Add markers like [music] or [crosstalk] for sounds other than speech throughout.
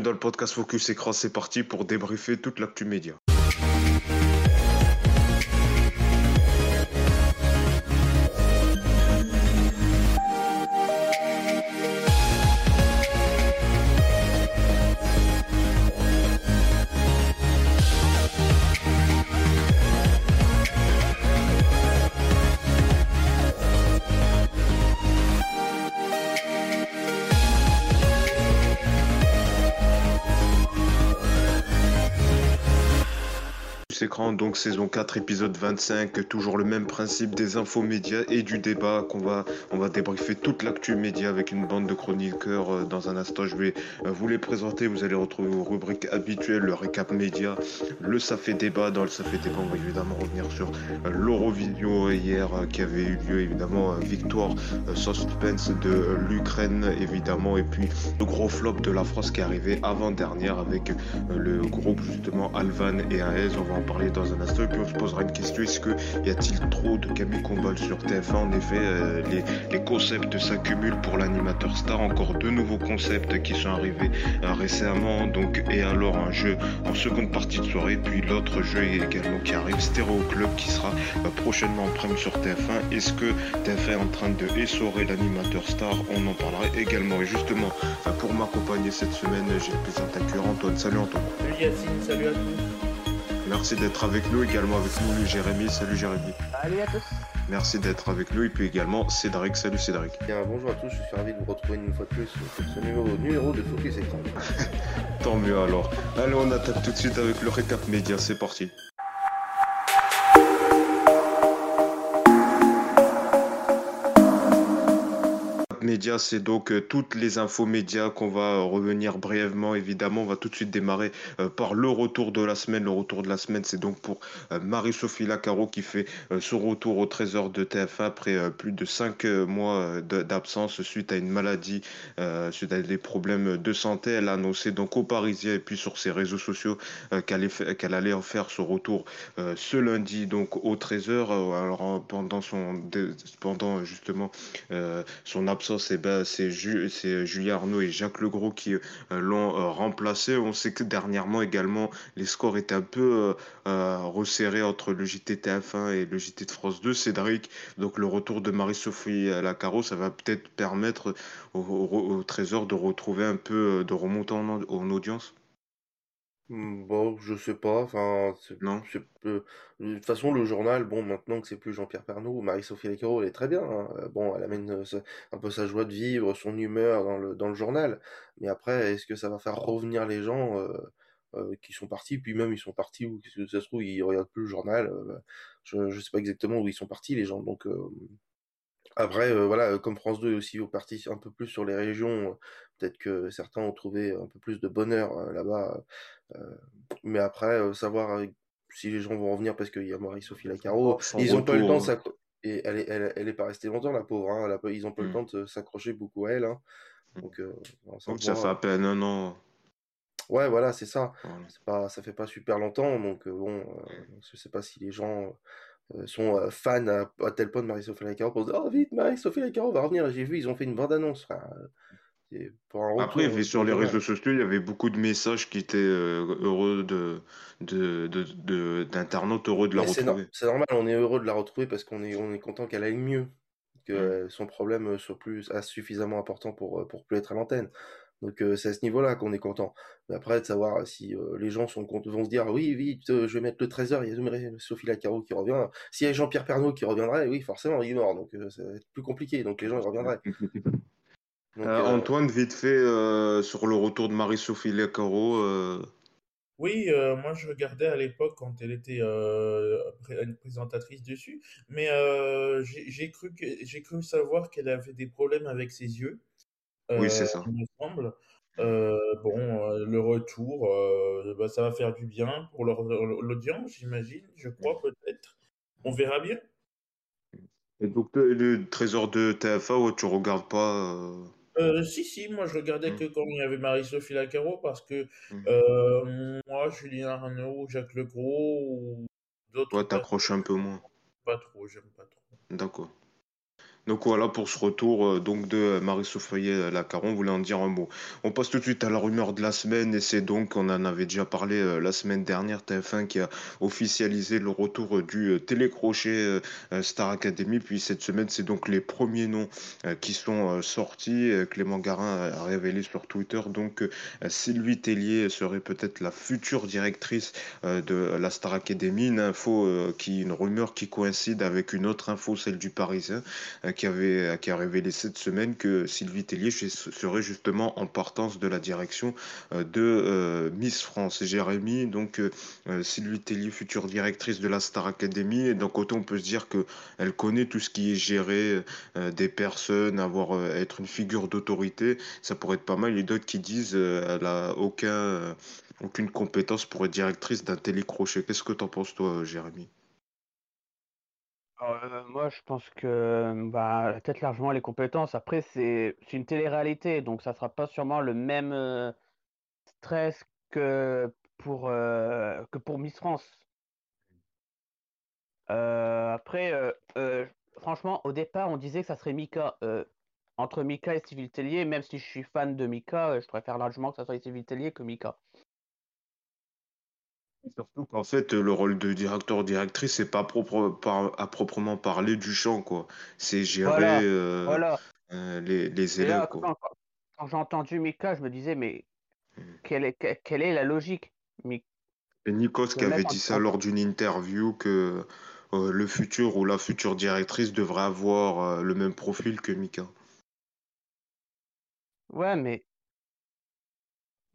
Dans le podcast Focus Écran, c'est parti pour débriefer toute l'actu média. Donc saison 4, épisode 25, toujours le même principe des infos médias et du débat qu'on va, on va débriefer toute l'actu média avec une bande de chroniqueurs. Euh, dans un instant, je vais euh, vous les présenter. Vous allez retrouver vos rubriques habituelles, le récap média, le ça fait débat. Dans le ça fait débat, on va évidemment revenir sur euh, l'Eurovision hier qui avait eu lieu, évidemment, victoire suspense de l'Ukraine, évidemment, et puis le gros flop de la France qui est arrivé avant-dernière avec le groupe justement Alvan et AES. On va en parler dans un puis on se posera une question est-ce que y a-t-il trop de Camille Combal sur TF1 En effet, euh, les, les, concepts s'accumulent pour l'animateur star. Encore deux nouveaux concepts qui sont arrivés euh, récemment. Donc et alors un jeu en seconde partie de soirée, puis l'autre jeu également qui arrive, Stéréo Club, qui sera euh, prochainement en prime sur TF1. Est-ce que TF1 est en train de essorer l'animateur star? On en parlera également. Et justement, pour m'accompagner cette semaine, j'ai le plaisir d'accueillir Antoine. Salut Antoine. Salut Yacine, salut à tous. Merci d'être avec nous, également avec nous Jérémy. Salut Jérémy. Salut à tous. Merci d'être avec nous et puis également Cédric. Salut Cédric. Bien, bonjour à tous, je suis ravi de vous retrouver une fois de plus sur ce numéro, numéro de Focus Écran. [laughs] Tant mieux alors. Allez, on attaque tout de suite avec le récap média, c'est parti. Médias, c'est donc euh, toutes les infos médias qu'on va revenir brièvement. Évidemment, on va tout de suite démarrer euh, par le retour de la semaine. Le retour de la semaine, c'est donc pour euh, Marie-Sophie Lacaro qui fait son retour au trésor de TF1 après plus de 5 mois d'absence suite à une maladie, suite à des problèmes de santé. Elle a annoncé donc aux Parisiens et puis sur ses réseaux sociaux qu'elle allait en faire son retour ce lundi donc au trésor. Alors pendant son pendant justement son absence c'est Julien Arnaud et Jacques Legros qui euh, l'ont euh, remplacé. On sait que dernièrement également, les scores étaient un peu euh, resserrés entre le JT TF1 et le JT de France 2. Cédric, donc le retour de Marie-Sophie Lacaro, ça va peut-être permettre au, Trésor de retrouver un peu, de remonter en audience? Mmh, bon, je sais pas, enfin, Non? de toute façon, le journal, bon, maintenant que c'est plus Jean-Pierre Pernaut, Marie-Sophie Lécaro, elle est très bien, hein. Euh, bon, elle amène euh, un peu sa joie de vivre, son humeur dans le, dans le journal. Mais après, est-ce que ça va faire revenir les gens euh, qui sont partis, puis même ils sont partis, ou que ça se trouve, ils regardent plus le journal. je, je sais pas exactement où ils sont partis, les gens. Donc, après, euh, voilà, euh, comme France 2 est aussi parti un peu plus sur les régions, peut-être que certains ont trouvé un peu plus de bonheur là-bas. mais après, savoir si les gens vont revenir parce qu'il y a Marie-Sophie Lacaro, ils n'ont pas eu le temps de hein. Et elle est, elle, elle est pas restée longtemps, la pauvre. Hein, ils n'ont pas eu le mmh. temps de s'accrocher beaucoup à elle. Hein. Mmh. Donc, donc ça fait à peine un an. Ouais, voilà, c'est ça. Pas, ça fait pas super longtemps. Donc, bon, je sais pas si les gens euh, sont euh, fans à, tel point de Marie-Sophie Lacaro pour se dire Oh vite, Marie-Sophie Lacaro va revenir. J'ai vu, ils ont fait une bande-annonce. Pour Après, euh, sur les réseaux sociaux, il y avait beaucoup de messages qui étaient heureux de, d'internautes heureux de la retrouver. C'est normal, on est heureux de la retrouver parce qu'on est, on est content qu'elle aille mieux, que son problème soit plus suffisamment important pour, pour plus être à l'antenne. Donc c'est à ce niveau-là qu'on est content. Mais après, de savoir si les gens sont vont se dire oui, vite, je vais mettre le trésor, il y a Sophie Lacaro qui revient. S'il y a Jean-Pierre Pernaud qui reviendrait, oui, forcément, il est mort. Donc ça va être plus compliqué. Donc les gens ils reviendraient. [laughs] Antoine, vite fait, sur le retour de Marie-Sophie Lacaro. Oui, moi je regardais à l'époque quand elle était une présentatrice dessus, mais j'ai cru, cru savoir qu'elle avait des problèmes avec ses yeux. Oui, c'est ça. Il me semble. Euh, bon, euh, le retour, euh, bah, ça va faire du bien pour l'audience, j'imagine, je crois peut-être. On verra bien. Et donc, le trésor de TFA, ouais, tu regardes pas si, si, moi je regardais mmh. que quand il y avait Marie-Sophie Lacaro parce que mmh. moi, Julien Arnaud, Jacques Legros ou d'autres. Toi, t'accroches un peu moins. Pas trop, j'aime pas trop. D'accord. Donc voilà pour ce retour euh, donc de Marie-Sophie Lacaron, vous voulez en dire un mot? On passe tout de suite à la rumeur de la semaine et c'est donc, on en avait déjà parlé euh, la semaine dernière, TF1 qui a officialisé le retour euh, du télécrochet Star Academy. Puis cette semaine, c'est donc les premiers noms qui sont sortis. Clément Garin a révélé sur Twitter donc Sylvie Tellier serait peut-être la future directrice de la Star Academy. Une info qui, une rumeur qui coïncide avec une autre info, celle du Parisien qui, avait, qui a révélé cette semaine que Sylvie Tellier serait justement en partance de la direction euh, de euh, Miss France. Et Jérémy, donc euh, Sylvie Tellier, future directrice de la Star Academy, et d'un côté on peut se dire qu'elle connaît tout ce qui est gérer des personnes, avoir, être une figure d'autorité, ça pourrait être pas mal. A d'autres qui disent qu'elle n'a aucun, aucune compétence pour être directrice d'un télécrochet. Qu'est-ce que tu en penses toi, Jérémy? Euh, moi, je pense que bah, peut-être largement les compétences. Après, c'est une télé-réalité, donc ça sera pas sûrement le même euh, stress que pour euh, que pour Miss France. après, franchement, au départ, on disait que ça serait Mika. entre Mika et Civil Tellier, même si je suis fan de Mika, je préfère largement que ça soit Civil Tellier que Mika. Surtout qu'en fait, le rôle de directeur-directrice, c'est pas propre, à proprement parler du chant, quoi. C'est gérer euh, euh, les, les élèves, quoi. quand, j'ai entendu Mika, je me disais, mais hmm. quelle est, quelle est la logique? Et Nikos qui avait dit ça lors d'une interview que euh, le futur ou la future directrice devrait avoir le même profil que Mika. Ouais, mais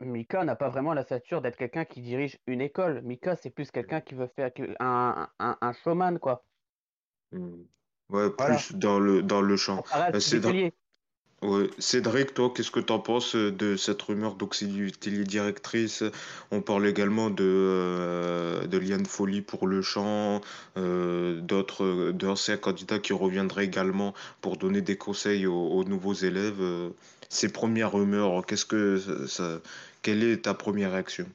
Mika n'a pas vraiment la stature d'être quelqu'un qui dirige une école. Mika, c'est plus quelqu'un qui veut faire un, un, un showman, quoi. Hmm. Ouais, plus dans le, dans le champ. Euh, Ouais. Cédric, toi, qu'est-ce que tu en penses euh, de cette rumeur d'auxiliaire directrice? On parle également de, euh, de Liane Folly pour le chant, euh, d'autres, d'anciens candidats qui reviendraient également pour donner des conseils aux, nouveaux élèves. ces premières rumeurs, qu'est-ce que ça, quelle est ta première réaction?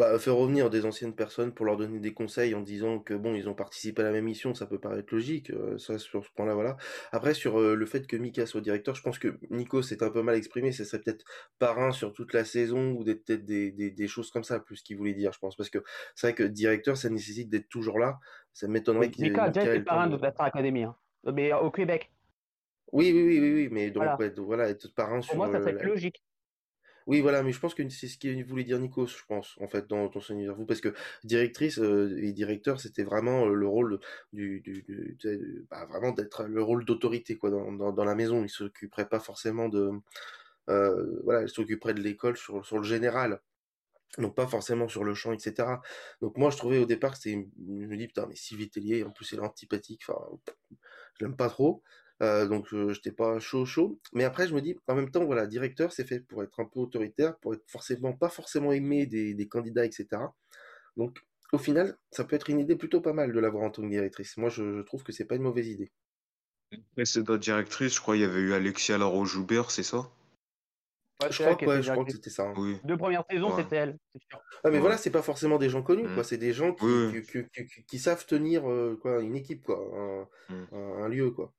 Bah, faire revenir des anciennes personnes pour leur donner des conseils en disant que bon, ils ont participé à la même mission, ça peut paraître logique, euh, ça sur ce point-là, voilà. Après, sur euh, le fait que Mika soit directeur, je pense que Nico s'est un peu mal exprimé, ça serait peut-être parrain sur toute la saison ou peut-être des, des, des, choses comme ça, plus ce qu'il voulait dire, je pense. Parce que c'est vrai que directeur, ça nécessite d'être toujours là. Ça m'étonnerait qu'il Mika a déjà été parrain de la Star Academy, hein. mais au Québec. Oui, oui, oui, oui, oui, mais donc, voilà, être parrain sur. Pour moi, ça serait logique. Oui, voilà, mais je pense que c'est ce qu'il voulait dire Nikos, je pense, en fait, dans, ton son interview, parce que directrice euh, et directeur, c'était vraiment euh, le rôle du, bah, vraiment d'être le rôle d'autorité, quoi, dans, dans, la maison. Il s'occuperait pas forcément de, euh, voilà, de l'école sur, sur le général. Donc pas forcément sur le champ, etc. Donc moi je trouvais au départ que c'était, je me dis putain mais Sylvie Tellier, en plus c'est l'antipathique, enfin je l'aime pas trop. Euh, donc je j'étais pas chaud chaud. Mais après je me dis, en même temps, voilà, directeur, c'est fait pour être un peu autoritaire, pour être forcément pas forcément aimé des, des candidats, etc. Donc au final, ça peut être une idée plutôt pas mal de l'avoir en tant que directrice. Moi, je, trouve que c'est pas une mauvaise idée. Précédente directrice, je crois, il y avait eu Alexia Laroche-Joubert, c'est ça? Je, crois, que, je crois que c'était ça. Hein. Oui. Deux premières saisons, c'était elle, c'est sûr. Ah, mais voilà, c'est pas forcément des gens connus, quoi. Mm. C'est des gens qui, qui, qui, savent tenir euh, quoi, une équipe, quoi, un, mm. un lieu, quoi.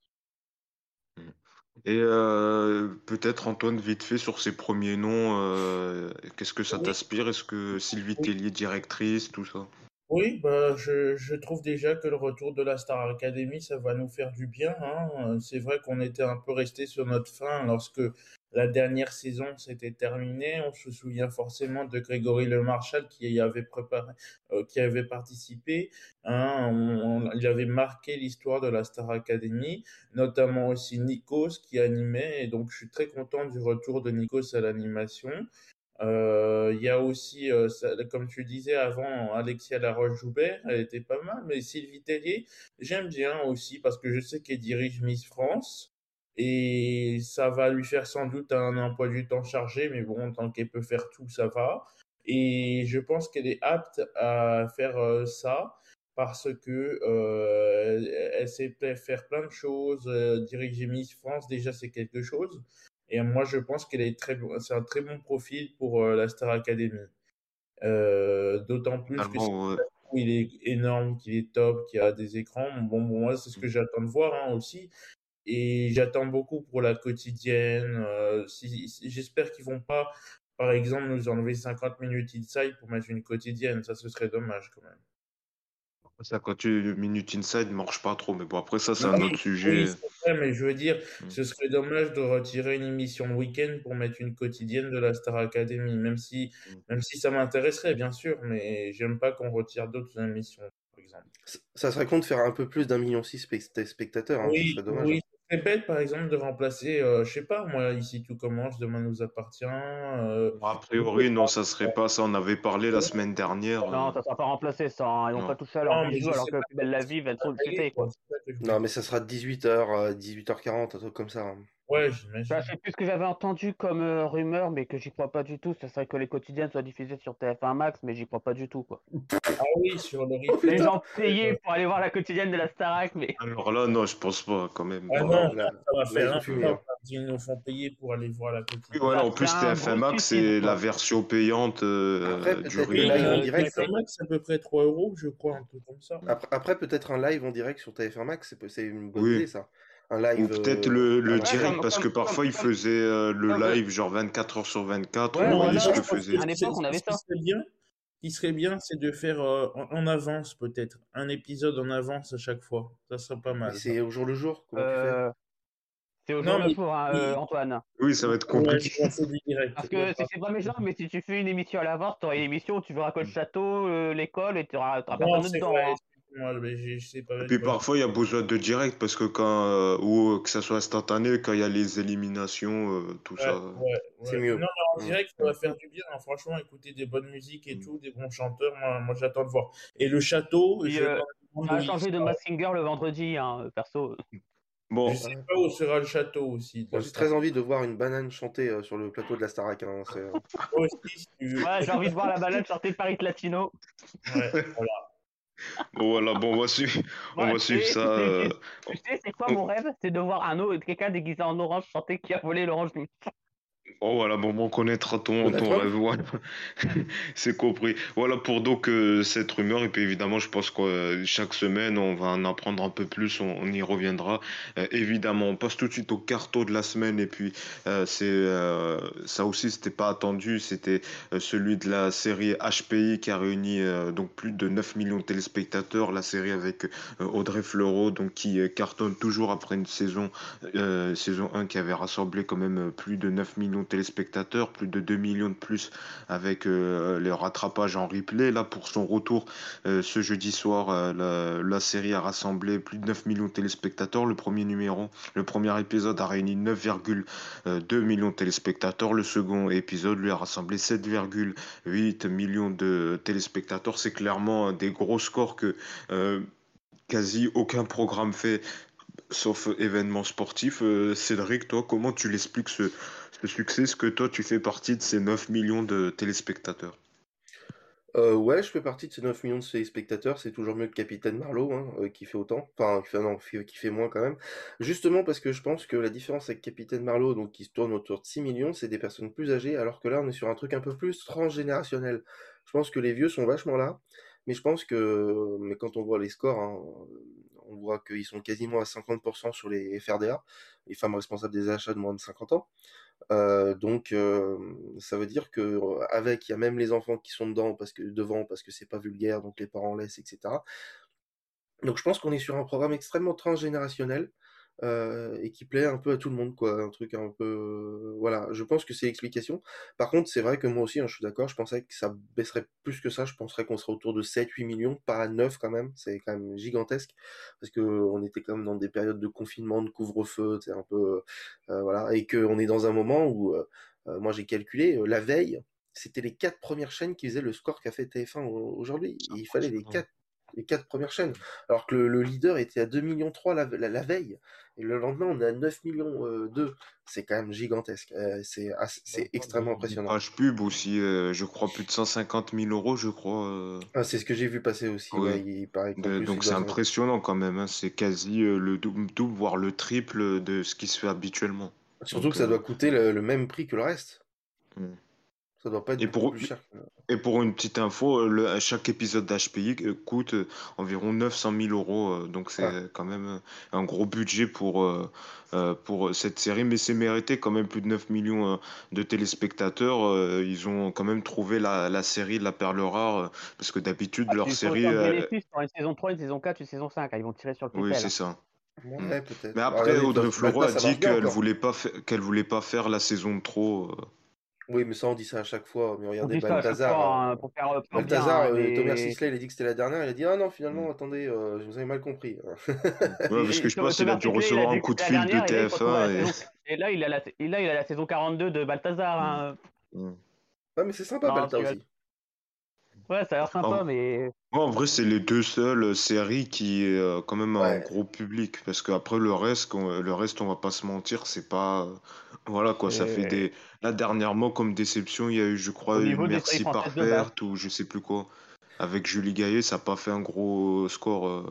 Et euh, peut-être Antoine, vite fait sur ses premiers noms, euh, qu'est-ce que ça t'inspire? Est-ce que Sylvie Tellier, directrice, tout ça? Oui, bah, je, trouve déjà que le retour de la Star Academy, ça va nous faire du bien, hein. C'est vrai qu'on était un peu resté sur notre faim lorsque la dernière saison s'était terminée. On se souvient forcément de Grégory Le Marchal qui y avait préparé, euh, qui avait participé. Hein. il avait marqué l'histoire de la Star Academy, notamment aussi Nikos qui animait. Et donc, je suis très content du retour de Nikos à l'animation. Euh, il y a aussi, euh, comme tu disais avant, Alexia Laroche-Joubert, elle était pas mal, mais Sylvie Tellier, j'aime bien aussi parce que je sais qu'elle dirige Miss France et ça va lui faire sans doute un emploi du temps chargé, mais bon, tant qu'elle peut faire tout, ça va. Et je pense qu'elle est apte à faire euh, ça parce que elle sait faire plein de choses, diriger Miss France, déjà c'est quelque chose. Et moi, je pense qu'elle est très, c'est un très bon profil pour euh, la Star Academy. Euh, d'autant plus que il est énorme, qu'il est top, qu'il a des écrans. Bon, bon moi, c'est ce que j'attends de voir hein, aussi. et j'attends beaucoup pour la quotidienne. si, J'espère qu'ils vont pas, par exemple, nous enlever 50 minutes inside pour mettre une quotidienne. Ça, ce serait dommage quand même. Ça, quand tu minutes inside, ne marche pas trop. Mais bon, après, ça, c'est un autre sujet. Oui, mais je veux dire, mm. ce serait dommage de retirer une émission le week-end pour mettre une quotidienne de la Star Academy, même si, mm. même si ça m'intéresserait, bien sûr, mais j'aime pas qu'on retire d'autres émissions, par exemple. Ça serait con de faire un peu plus d'un million six spectateurs, hein, oui, dommage. Oui, bête, par exemple, de remplacer, euh, je sais pas, moi, ici tout commence, demain nous appartient. Euh, a priori, non, ça serait pas ça. On avait parlé la semaine dernière. Non, euh. ça sera pas remplacé, ça. Hein. Ils vont pas toucher à leur bijou alors que Plus belle la vie va être sollicité, quoi. Non, mais ça sera 18h, 18h40, un truc comme ça. Hein. Ouais, j'imagine. Ça, c'est plus ce que j'avais entendu comme rumeur, mais que j'y crois pas du tout. Ce serait que les quotidiennes soient diffusées sur TF1 Max, mais j'y crois pas du tout, quoi. Ah oui, sur le [laughs] replay. Les gens payés pour aller voir la quotidienne de la Starac, mais. Alors là, non, je pense pas, quand même. Ah non, ça va faire un peu. Ils nous font payer pour aller voir la quotidienne. Oui, voilà, en plus, TF1 Max, c'est la version payante euh, Après, du live en direct. TF1 Max, c'est à peu près 3 euros, je crois, un peu comme ça. Après, après peut-être un live en direct sur TF1 Max, c'est une bonne idée, ça. Ou peut-être le, le direct, parce que parfois il faisait euh, le live genre 24 heures sur 24. Ouais, voilà, ce que faisait. À l'époque, on avait ça. Ce qui serait bien, qui serait bien c'est de faire euh, en, avance, peut-être. Un épisode en avance à chaque fois. Ça serait pas mal. C'est au jour le jour comment tu fais? Euh, c'est au jour le jour, hein, Antoine. Oui, ça va être compliqué. Parce que c'est pas méchant, mais si tu fais une émission à l'avance, tu auras une émission où tu verras que le château, l'école, et tu auras, personne dedans. Et puis parfois il y a besoin de direct parce que quand euh, ou que ça soit instantané quand il y a les éliminations euh, tout ça c'est mieux. Non mais en direct ça va faire du bien hein. franchement écouter des bonnes musiques et mm. tout des bons chanteurs moi, j'attends de voir. Et le château je euh, on a changé de Massinger le vendredi hein, perso. Bon. Je sais pas où sera le château aussi. J'ai très envie de voir une banane chanter sur le plateau de la Starac. Hein, ouais, j'ai envie de voir la banane chanter Paris Latino. Ouais, voilà. Bon, voilà, bon, on va suivre, [laughs] on va suivre ça. Euh... Tu sais, c'est quoi mon rêve? C'est de voir un autre, quelqu'un déguisé en orange chanter qui a volé l'orange Oh voilà, bon, on connaîtra ton, ton rêve, voilà. [laughs] c'est compris. Voilà pour donc euh, cette rumeur, et puis évidemment, je pense que euh, chaque semaine, on va en apprendre un peu plus, on, y reviendra. Euh, évidemment, on passe tout de suite au carton de la semaine, et puis c'est ça aussi, c'était pas attendu, c'était celui de la série HPI qui a réuni donc plus de 9 millions de téléspectateurs, la série avec Audrey Fleurot, donc qui cartonne toujours après une saison, saison 1 qui avait rassemblé quand même plus de 9 millions téléspectateurs, plus de 2 millions de plus avec euh, les rattrapages en replay. Là, pour son retour euh, ce jeudi soir, euh, la, série a rassemblé plus de 9 millions de téléspectateurs. Le premier numéro, le premier épisode a réuni 9,2 millions de téléspectateurs. Le second épisode lui a rassemblé 7,8 millions de téléspectateurs. C'est clairement des gros scores que quasi aucun programme fait sauf événements sportifs. Cédric, toi, comment tu l'expliques ce, le succès Est-ce que toi, tu fais partie de ces 9 millions de téléspectateurs euh, ouais, je fais partie de ces 9 millions de téléspectateurs, c'est toujours mieux que Capitaine Marlowe, hein, euh, qui fait autant, enfin, qui fait, non, qui fait moins quand même. Justement parce que je pense que la différence avec Capitaine Marlowe, donc qui se tourne autour de 6 millions, c'est des personnes plus âgées, alors que là, on est sur un truc un peu plus transgénérationnel. Je pense que les vieux sont vachement là, mais je pense que, mais quand on voit les scores, hein, on voit qu'ils sont quasiment à 50% sur les FRDA, les femmes responsables des achats de moins de 50 ans. Euh, donc, euh, ça veut dire que avec, il y a même les enfants qui sont dedans parce que devant parce que c'est pas vulgaire, donc les parents laissent, etc. Donc, je pense qu'on est sur un programme extrêmement transgénérationnel. Euh, et qui plaît un peu à tout le monde, quoi. Un truc un peu. Voilà, je pense que c'est l'explication. Par contre, c'est vrai que moi aussi, hein, je suis d'accord, je pensais que ça baisserait plus que ça. Je penserais qu'on serait autour de 7-8 millions, pas à 9 quand même. C'est quand même gigantesque. Parce qu'on était quand même dans des périodes de confinement, de couvre-feu, c'est un peu. Euh, voilà. Et qu'on est dans un moment où, euh, moi j'ai calculé, la veille, c'était les 4 premières chaînes qui faisaient le score qu'a fait TF1 aujourd'hui. Il fallait les 4 les quatre premières chaînes. Alors que le, leader était à 2 millions 3 la, la, veille. Et le lendemain, on est à 9 millions euh, 2. C'est quand même gigantesque. Euh, c'est c'est extrêmement impressionnant. Page pub aussi, euh, je crois plus de 150 000 euros, je crois. Euh. Ah, c'est ce que j'ai vu passer aussi. il paraît donc c'est impressionnant quand même. Hein. C'est quasi le double, voire le triple de ce qui se fait habituellement. Surtout que ça doit coûter le, même prix que le reste. Hmm. Ça doit pas être Et pour, plus cher. que- et pour une petite info, le, chaque épisode d'HPI euh, coûte euh, environ 900 000 euros. euh, Donc c'est Ouais. quand même euh, un gros budget pour, euh, euh, pour cette série. Mais c'est mérité quand même plus de 9 millions euh, de téléspectateurs. euh, Ils ont quand même trouvé la, la série La Perle Rare. euh, Parce que d'habitude, Ah, leur série... de euh, pour une saison 3, une saison 4, une saison 5. hein, Ils vont tirer sur le Oui, c'est ça. Ouais, peut-être. Mais après, Audrey Fleurot a ça dit qu'elle voulait pas qu'elle voulait pas faire la saison de trop. euh. Oui, mais ça, on dit ça à chaque fois. Mais On regardez, Balthazar. fois euh, hein, pour faire, pour faire bien. Balthazar, hein, euh, Thomas Sisley, il a dit que c'était la dernière. Il a dit Ah non, finalement, Mm. attendez, euh, je vous avais mal compris. [laughs] Ouais, parce que je pense qu'il a dû recevoir un coup de fil de dernière, et là, il se retrouve à la TF1 et... là, il a la, et là, il a la saison 42 de Balthazar. hein. Mm. Ouais, mais c'est sympa, Non, vas- aussi. Ouais, ça a l'air sympa, Oh. mais Ouais, en vrai, c'est les deux seules séries qui est euh, quand même un Ouais. gros public. Parce qu'après, le reste, qu'on- le reste, on va pas se mentir, c'est pas. euh, Voilà quoi, ça fait des. Là, dernièrement, comme déception, il y a eu, je crois, des Merci par perte ou je sais plus quoi. Avec Julie Gaillet, ça n'a pas fait un gros score. euh.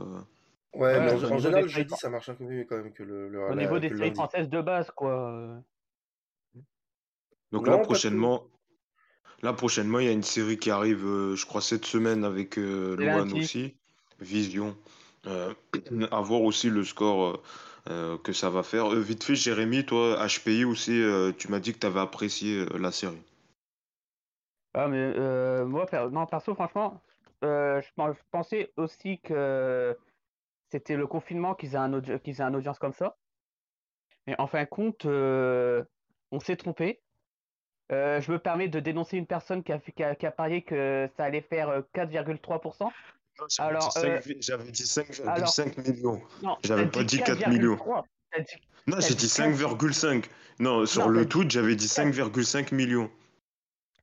Ouais, Ouais, mais en, en général, ça marche un peu mieux quand même que le, le, au la- niveau que des séries françaises de base, quoi. Donc Non, là, prochainement. Là, prochainement, il y a une série qui arrive, euh, je crois, cette semaine avec euh, lundi. aussi. Vision. Euh, [clears throat] à voir aussi le score euh, euh, que ça va faire. Euh, vite fait, Jérémy, toi, HPI aussi, euh, tu m'as dit que tu avais apprécié euh, la série. Ah, mais euh, moi, non, perso, franchement, euh, je, je pensais aussi que c'était le confinement qu'ils aient un, aient un audience comme ça. Mais en fin de compte, euh, on s'est trompé. Euh, je me permets de dénoncer une personne qui a, qui a, parié que ça allait faire euh, 4,3%. Alors, euh, J'avais dit 5,5 alors- millions. J'avais pas dit 4 millions. 4,3. T'as dit- Non, j'ai dit dit 5,5. Non, sur le tweet, j'avais dit 5,5 millions.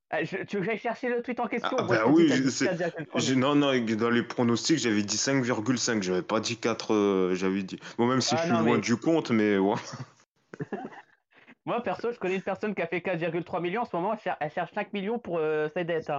Ah, tu veux que j'aille chercher le tweet en question? Ah, bah oui, t'as je dit sais. 4,3 J'ai- Non, non, dans les pronostics, j'avais dit 5,5. J'avais pas dit 4. euh, j'avais dit. Bon, même si Ah, je suis loin du compte, mais ouais. [laughs] Moi, perso, je connais une personne qui a fait 4,3 millions. En ce moment, elle cher- elle cherche 5 millions pour euh, ses dettes.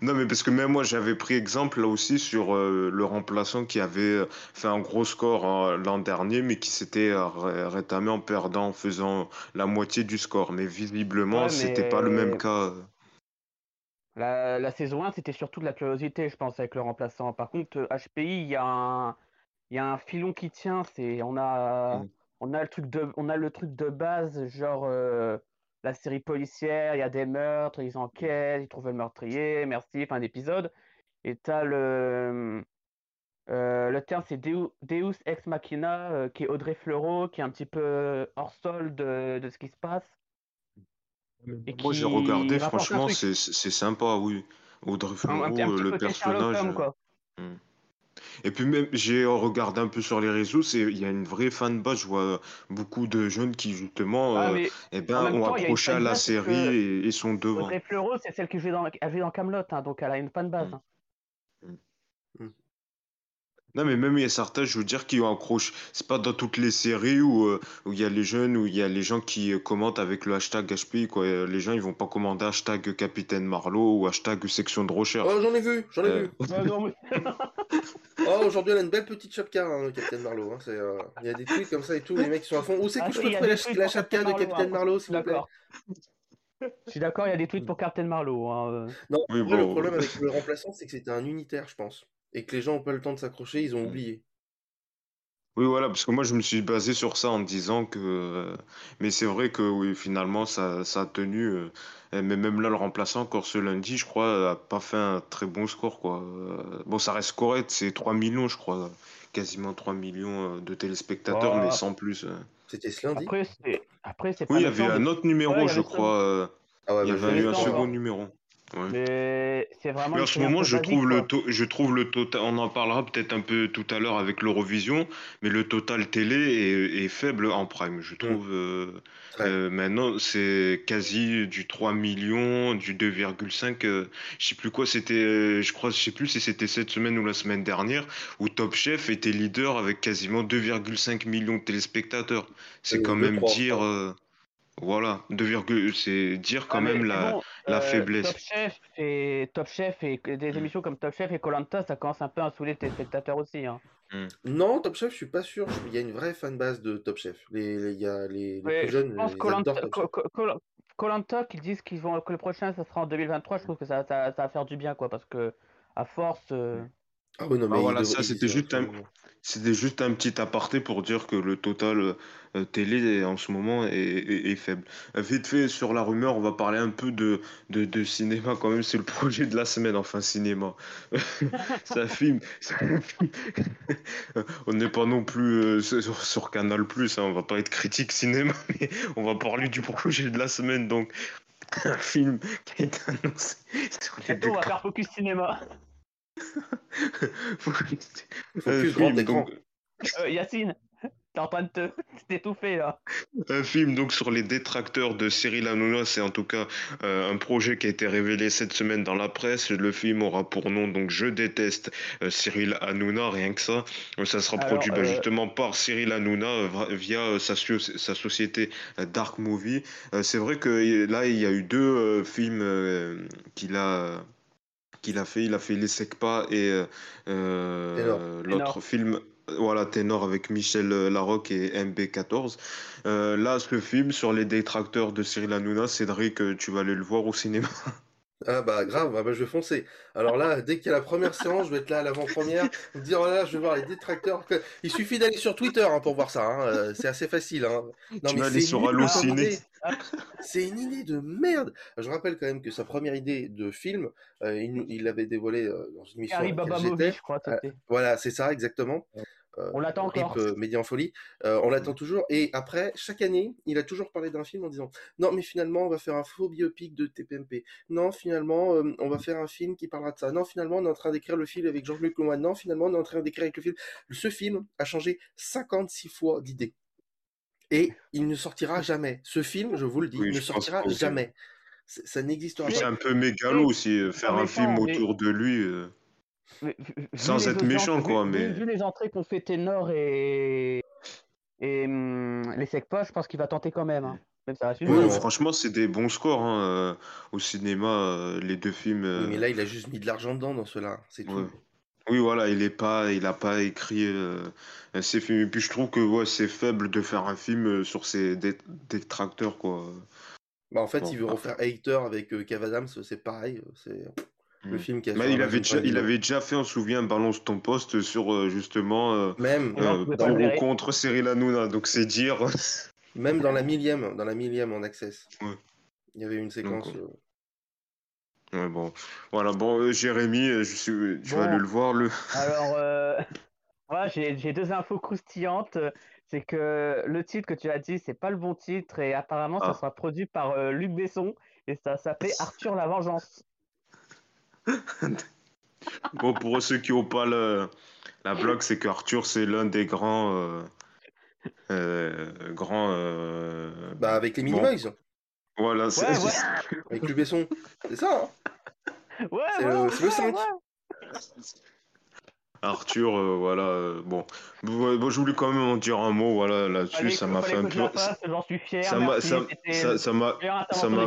Non, mais parce que même moi, j'avais pris exemple là aussi sur euh, le remplaçant qui avait euh, fait un gros score hein, l'an dernier, mais qui s'était euh, ré- rétamé en perdant, en faisant la moitié du score. Mais visiblement, Ouais, c'était pas le même mais- cas. euh. La, la saison 1, c'était surtout de la curiosité, je pense, avec le remplaçant. Par contre, euh, HPI, il y a un, il y a un filon qui tient. C'est, on a, Mm. on a le truc de, on a le truc de base, genre euh, la série policière. Il y a des meurtres, ils enquêtent, ils trouvent le meurtrier. Merci, fin d'épisode. Et t'as le, euh, le terme, c'est Deus, Deus ex machina, euh, qui est Audrey Fleurot, qui est un petit peu hors sol de, de ce qui se passe. Et Moi, j'ai regardé, franchement, c'est sympa, oui. Audrey Un, un Fleurot, un euh, le personnage. Quoi. Et puis même, j'ai regardé un peu sur les réseaux, c'est, il y a une vraie fanbase, je vois beaucoup de jeunes qui justement, Ah, euh, mais eh en ben, même ont temps, il y a une accroché à la fanbase parce série que et, et sont devant. Audrey Fleurot, c'est celle qui jouait dans, elle jouait dans Camelot, donc elle a une fanbase. Mm. hein. Non, mais même il y a certains, je veux dire, qui ont accroché. C'est pas dans toutes les séries où, euh, où il y a les jeunes, où il y a les gens qui euh, commentent avec le hashtag HPI, quoi. Euh, Les gens, ils vont pas commander hashtag Capitaine Marlowe ou hashtag section de recherche. Oh, j'en ai vu, j'en ai Euh, vu. Ouais, non, mais- [laughs] Oh, aujourd'hui, elle a une belle petite chapka, hein, le Capitaine Marlowe. hein, c'est, euh, Il y a des tweets comme ça et tout, les mecs qui sont à fond. Où c'est que Ah, je si, peux il y a trouver des la, tweets la pour chapka de Captain Capitaine Marlowe, s'il vous plaît? D'accord. Je suis d'accord, il y a des tweets pour Captain Marlowe. hein, euh. Non, Oui, vrai, le bon. problème avec le remplaçant, c'est que c'était un unitaire, je pense. Et que les gens ont pas le temps de s'accrocher, ils ont Mm. oublié. Oui, voilà, parce que moi je me suis basé sur ça en disant que. euh, Mais c'est vrai que oui, finalement ça, ça a tenu. euh, Mais même là, le remplaçant, encore ce lundi, je crois, a pas fait un très bon score, quoi. Euh, Bon, ça reste correct, c'est 3 millions, je crois. Quasiment 3 millions de téléspectateurs, mais sans plus. C'était ce lundi? Après, c'est après, c'est pas Oui, il y avait un autre numéro, Ouais, je crois. Ah ouais, Il y avait eu un second numéro. Ouais. mais c'est vraiment Mais en ce moment, je trouve le je trouve le total, on en parlera peut-être un peu tout à l'heure avec l'Eurovision, mais le total télé est, est faible en prime, je trouve. euh, euh, maintenant, c'est quasi du 3 millions, du 2,5. euh, je sais plus quoi, c'était, euh, je crois, je sais plus si c'était cette semaine ou la semaine dernière, où Top Chef était leader avec quasiment 2,5 millions de téléspectateurs. C'est Et quand même dire. Voilà, 2, c'est dire quand Ah, même la, bon, la euh, faiblesse. Top Chef et Top Chef et des Mm. émissions comme Top Chef et Colanta, ça commence un peu à saouler tes spectateurs aussi. hein. Non, Top Chef, je suis pas sûr. Il y a une vraie fanbase de Top Chef. Les, les, il y a les, plus je jeunes, pense. Ko- Ko- Colanta qui disent qu'ils vont que le prochain ça sera en 2023, je trouve que ça, ça, ça va faire du bien quoi parce que à force. euh, Ah oui, non, Bah mais voilà, il ça c'était il- juste un, c'était juste un petit aparté pour dire que le total euh, télé en ce moment est, est- est faible. Euh, vite fait sur la rumeur, on va parler un peu de, de, de cinéma quand même, c'est le projet de la semaine, enfin cinéma. [laughs] C'est un film. c'est un film. [laughs] On n'est pas non plus euh, sur, sur Canal+, hein, on va pas être critique cinéma, [laughs] mais on va parler du projet de la semaine, donc un film qui est annoncé sur les Bientôt on va faire focus cinéma. Focus Un grand film, écran. donc, Euh, Yacine, [laughs] t'es en train de te t'étouffer là. Un film donc sur les détracteurs de Cyril Hanouna, c'est en tout cas euh, un projet qui a été révélé cette semaine dans la presse. Le film aura pour nom donc Je déteste euh, Cyril Hanouna, rien que ça. Ça sera Alors, produit bah, justement par Cyril Hanouna euh, via euh, sa, sa société euh, Dark Movie. Euh, c'est vrai que là il y a eu deux euh, films euh, qu'il a qu'il a fait. Il a fait Les Secpa et euh, euh, l'autre film, voilà, Ténor avec Michel Larocque et MB14. Euh, là, ce film sur les détracteurs de Cyril Hanouna, Cédric, euh, tu vas aller le voir au cinéma. [laughs] Ah bah grave, ah bah, je vais foncer. Alors là, dès qu'il y a la première séance, je vais être là à l'avant-première, me dire oh là là, je vais voir les détracteurs. Il suffit d'aller sur Twitter hein, pour voir ça, hein, euh, c'est assez facile. Hein. Non Tu mais vas aller c'est sur Allociné. une idée de merde. Je rappelle quand même que sa première idée de film, euh, il, l'avait dévoilé euh, dans une émission Harry à laquelle Baba j'étais. Movie, je crois. Euh. Voilà, c'est ça exactement. On l'attend encore. euh, Média en folie. Euh, on l'attend toujours. Et après, chaque année, il a toujours parlé d'un film en disant Non, mais finalement, on va faire un faux biopic de TPMP. Non, finalement, euh, on va faire un film qui parlera de ça. Non, finalement, on est en train d'écrire le film avec Jean-Luc Lemoyne. Non, finalement, on est en train d'écrire avec le film. Ce film a changé 56 fois d'idée. Et il ne sortira jamais. Ce film, je vous le dis, Oui, ne sortira pas jamais. Ça n'existera Puis c'est pas. un peu mégalo aussi, euh, faire Non, un film mais- autour de lui. euh. Vu- Sans être méchant, quoi, vu- mais- Vu les entrées qu'ont fait Ténor et. Et hum, les Secpa, je pense qu'il va tenter quand même. hein. Même ça Ouais, franchement, c'est des bons scores hein, euh, au cinéma, euh, les deux films. Oui, euh, mais là, il a juste mis de l'argent dedans dans cela. C'est tout. Ouais. Oui, voilà, il est pas, il a pas écrit euh, ses films. Et puis je trouve que ouais, c'est faible de faire un film sur ces dé- détracteurs, quoi. Bah, en fait, Bon. il veut refaire Hater avec euh, Kev Adams, c'est pareil. C'est le Mm. film qui a Mais fait il avait déjà, Prime il Video. avait déjà fait, on se souvient, Balance ton poste sur euh, justement euh, Même, euh, pour ou contre Cyril Hanouna. Donc c'est dire. [laughs] même dans la millième, dans la millième en access. Ouais. Il y avait une séquence. Donc, euh, Ouais, bon, voilà, bon, euh, Jérémy, je suis, tu vas aller le voir le. [laughs] Alors, euh, [laughs] voilà, j'ai j'ai deux infos croustillantes. C'est que le titre que tu as dit, c'est pas le bon titre et apparemment, Ah. ça sera produit par euh, Luc Besson et ça s'appelait Arthur la Vengeance. [laughs] Bon, pour ceux qui n'ont pas le, la blague, c'est qu'Arthur, c'est l'un des grands, euh, euh, grands. euh, Bah, avec les bon, Minimoys, voilà, c'est Ouais, [laughs] avec Luc Besson. C'est ça, hein Ouais, C'est ouais, le- c'est le ouais, 5. ouais. Arthur, euh, voilà, euh, bon. Bon, bon, je voulais quand même en dire un mot, voilà, là-dessus, ça m'a fait un peu. J'en suis fier. Ça m'a, ça, m'a,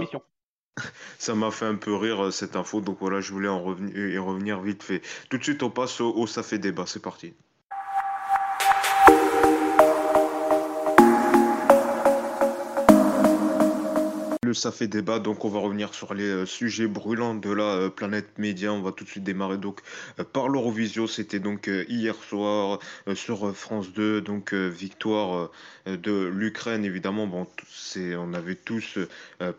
[laughs] ça m'a fait un peu rire euh, cette info, donc voilà, je voulais en revenir, y revenir vite fait. Tout de suite, on passe au, au ça fait débat, c'est parti. Ça fait débat, donc on va revenir sur les euh, sujets brûlants de la euh, planète média. On va tout de suite démarrer donc euh, par l'Eurovision. C'était donc hier soir sur France 2, donc victoire de l'Ukraine. Évidemment, bon, c'est, on avait tous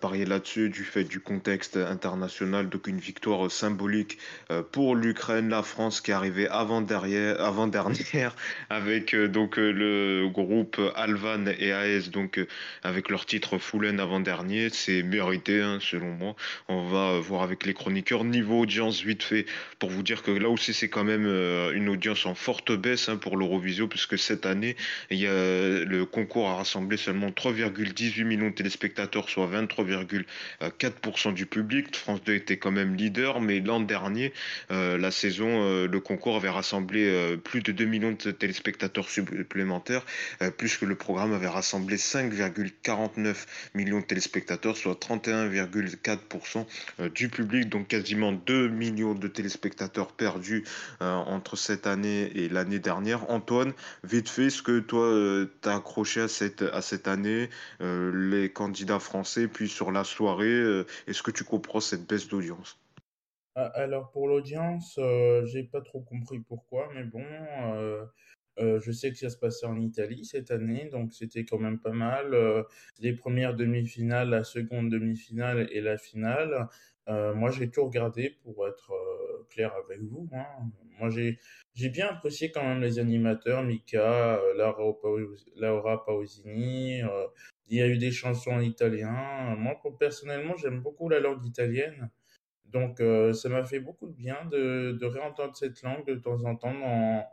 parié là-dessus du fait du contexte international. Donc une victoire symbolique pour l'Ukraine, la France qui est arrivée avant derrière, avant dernière [laughs] avec donc le groupe Alvan et AS donc avec leur titre Fullen avant-dernier. C'est mérité, hein, selon moi. On va euh, voir avec les chroniqueurs. Niveau audience, vite fait, pour vous dire que là aussi, c'est quand même euh, une audience en forte baisse hein, pour l'Eurovision, puisque cette année, a, le concours a rassemblé seulement 3,18 millions de téléspectateurs, soit 23,4% du public. France 2 était quand même leader, mais l'an dernier, euh, la saison, euh, le concours avait rassemblé euh, plus de 2 millions de téléspectateurs supplémentaires, euh, plus que le programme avait rassemblé 5,49 millions de téléspectateurs, soit 31,4% du public, donc quasiment 2 millions de téléspectateurs perdus entre cette année et l'année dernière. Antoine, vite fait, ce que toi t'as accroché à cette, à cette année, les candidats français, puis sur la soirée, est-ce que tu comprends cette baisse d'audience? Ah, Alors pour l'audience, j'ai pas trop compris pourquoi, mais bon, euh, je sais que ça se passait en Italie cette année, donc c'était quand même pas mal. Euh, les premières demi-finales, la seconde demi-finale et la finale. Euh, moi, j'ai tout regardé pour être clair avec vous. Hein. Moi, j'ai j'ai bien apprécié quand même les animateurs, Mika, Laura, Pausini. il y a eu des chansons en italien. Moi, personnellement, j'aime beaucoup la langue italienne. Donc, ça m'a fait beaucoup de bien de, de réentendre cette langue de temps en temps dans,